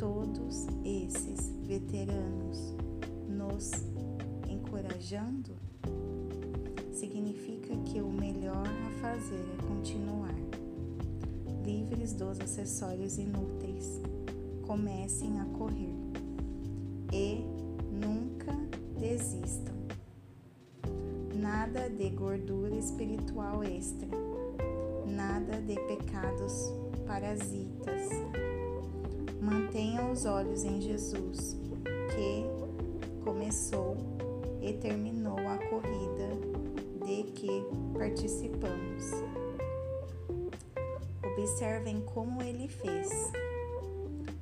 todos esses veteranos nos encorajando, significa que o melhor a fazer é continuar, livres dos acessórios inúteis. Comecem a correr e nunca desistam. Nada de gordura espiritual extra, nada de pecados parasitas. Mantenham os olhos em Jesus, que começou e terminou a corrida de que participamos. Observem como ele fez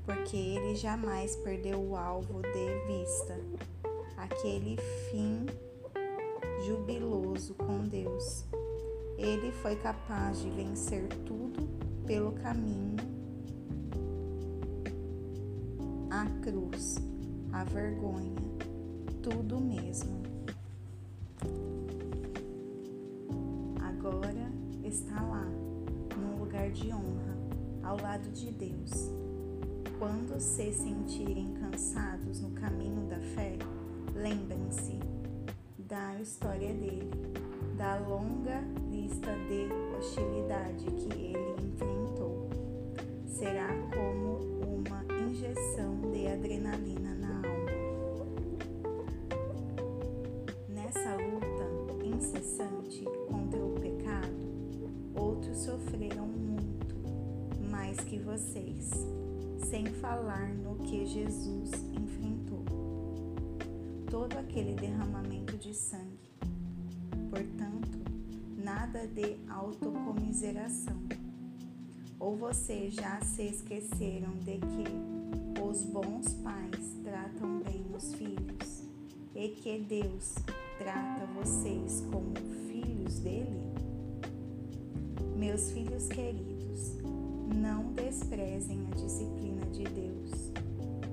porque ele jamais perdeu o alvo de vista, aquele fim jubiloso com Deus. Ele foi capaz de vencer tudo pelo caminho, a cruz, a vergonha, tudo mesmo. Agora está lá, num lugar de honra, ao lado de Deus quando se sentirem cansados no caminho da fé, lembrem-se da história dele, da longa lista de hostilidade que ele enfrentou. Será como injeção de adrenalina na alma. Nessa luta incessante contra o pecado, outros sofreram muito mais que vocês sem falar no que Jesus enfrentou. Todo aquele derramamento de sangue. Portanto, nada de autocomiseração. Ou vocês já se esqueceram de que os bons pais tratam bem os filhos e que Deus trata vocês como filhos dele? Meus filhos queridos, não desprezem a disciplina de Deus.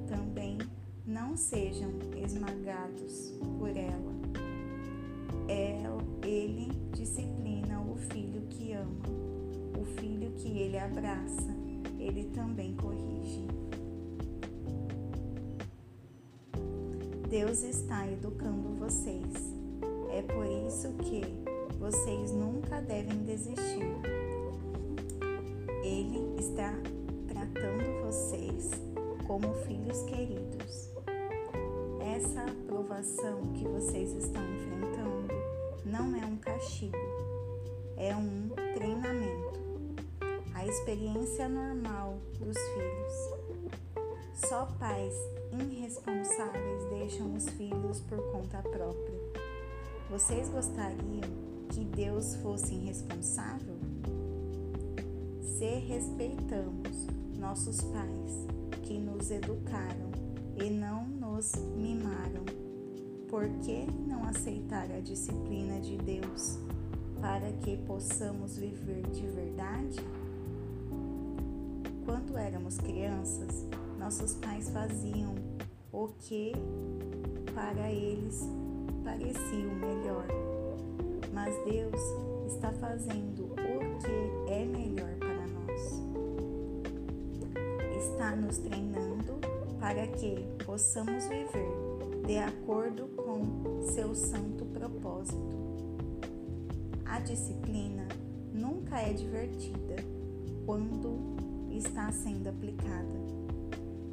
Também não sejam esmagados por ela. Ele disciplina o filho que ama, o filho que ele abraça, ele também corrige. Deus está educando vocês. É por isso que vocês nunca devem desistir ele está tratando vocês como filhos queridos. Essa aprovação que vocês estão enfrentando não é um castigo, é um treinamento. A experiência normal dos filhos. Só pais irresponsáveis deixam os filhos por conta própria. Vocês gostariam que Deus fosse irresponsável? se respeitamos nossos pais que nos educaram e não nos mimaram, por que não aceitar a disciplina de Deus para que possamos viver de verdade? Quando éramos crianças, nossos pais faziam o que para eles parecia o melhor, mas Deus está fazendo o que é melhor está nos treinando para que possamos viver de acordo com seu santo propósito. A disciplina nunca é divertida quando está sendo aplicada.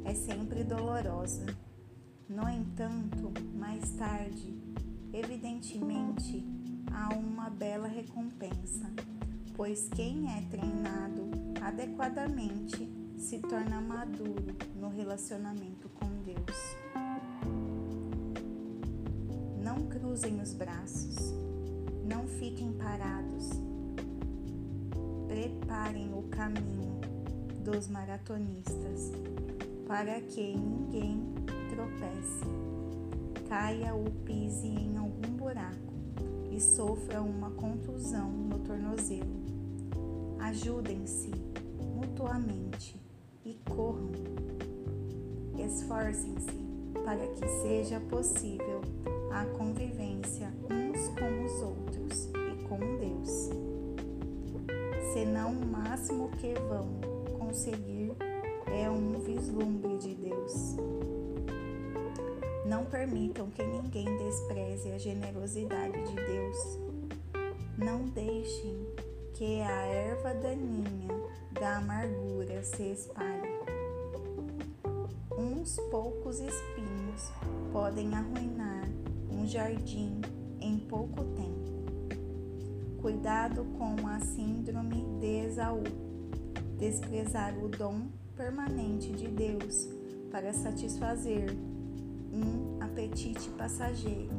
É sempre dolorosa. No entanto, mais tarde, evidentemente, há uma bela recompensa, pois quem é treinado adequadamente se torna maduro no relacionamento com Deus. Não cruzem os braços, não fiquem parados. Preparem o caminho dos maratonistas para que ninguém tropece, caia ou pise em algum buraco e sofra uma contusão no tornozelo. Ajudem-se mutuamente e corram. Esforcem-se para que seja possível a convivência uns com os outros e com Deus. senão o máximo que vão conseguir é um vislumbre de Deus. Não permitam que ninguém despreze a generosidade de Deus. Não deixem que a erva daninha da amargura se espalhe. Uns poucos espinhos podem arruinar um jardim em pouco tempo. Cuidado com a síndrome de Esaú, desprezar o dom permanente de Deus para satisfazer um apetite passageiro.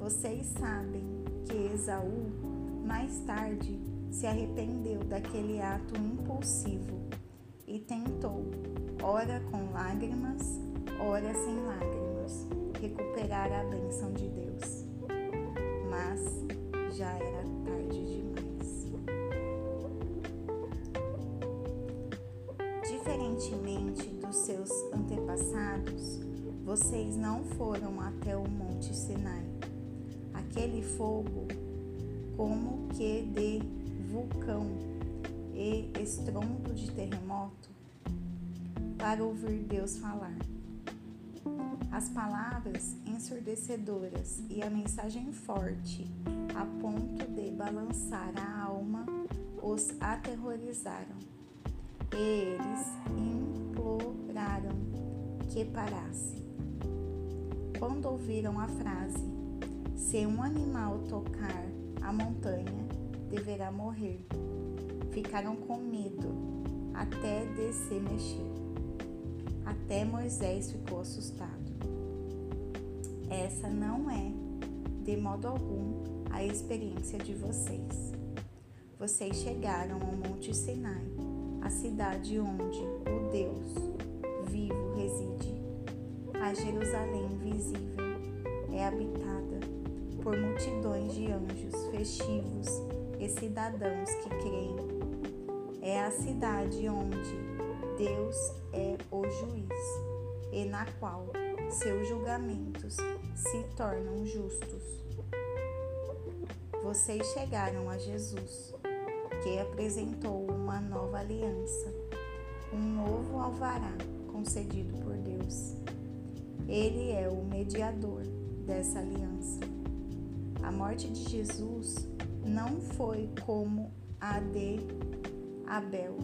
Vocês sabem que Esaú, mais tarde, se arrependeu daquele ato impulsivo e tentou, ora com lágrimas, ora sem lágrimas, recuperar a bênção de Deus. Mas já era tarde demais. Diferentemente dos seus antepassados, vocês não foram até o Monte Sinai. Aquele fogo, como que de vulcão e estrondo de terremoto, para ouvir Deus falar. As palavras ensurdecedoras e a mensagem forte a ponto de balançar a alma os aterrorizaram. Eles imploraram que parasse. Quando ouviram a frase: Se um animal tocar a montanha, deverá morrer, ficaram com medo até de se mexer. Até Moisés ficou assustado. Essa não é, de modo algum, a experiência de vocês. Vocês chegaram ao Monte Sinai, a cidade onde o Deus vivo reside. A Jerusalém visível é habitada por multidões de anjos festivos e cidadãos que creem. É a cidade onde Deus é o juiz e na qual seus julgamentos se tornam justos vocês chegaram a Jesus, que apresentou uma nova aliança, um novo alvará concedido por Deus. Ele é o mediador dessa aliança. A morte de Jesus não foi como a de Abel,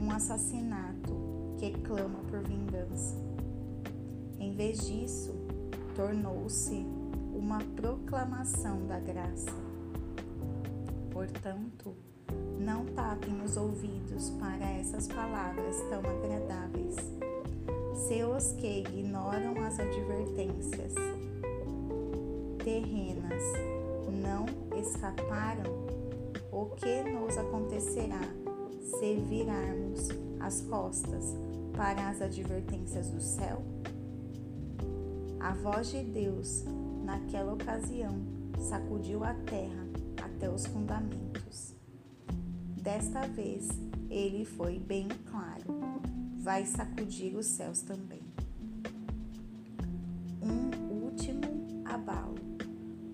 um assassinato que clama por vingança. Em vez disso, tornou-se uma proclamação da graça Portanto, não tapem os ouvidos para essas palavras tão agradáveis. Se os que ignoram as advertências terrenas não escaparam, o que nos acontecerá se virarmos as costas para as advertências do céu? A voz de Deus, naquela ocasião, sacudiu a terra até os fundamentos. Desta vez, ele foi bem claro: vai sacudir os céus também. Um último abalo,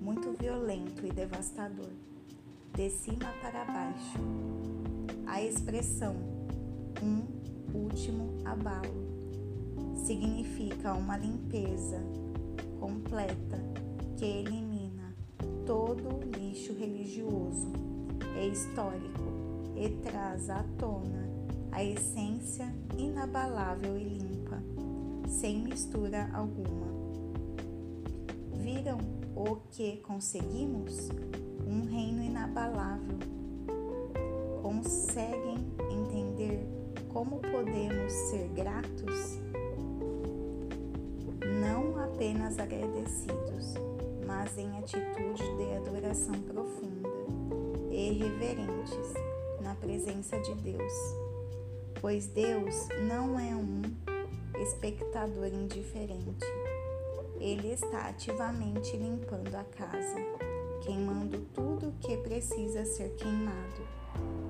muito violento e devastador, de cima para baixo. A expressão um último abalo significa uma limpeza completa que elimina todo lixo religioso é histórico e traz à tona a essência inabalável e limpa, sem mistura alguma. Viram o que conseguimos? Um reino inabalável. Conseguem entender como podemos ser gratos? Não apenas agradecidos mas em atitude de adoração profunda e reverentes na presença de Deus. Pois Deus não é um espectador indiferente. Ele está ativamente limpando a casa, queimando tudo que precisa ser queimado,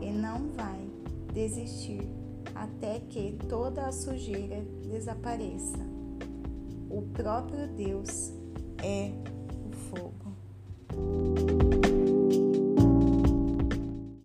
e não vai desistir até que toda a sujeira desapareça. O próprio Deus é fogo.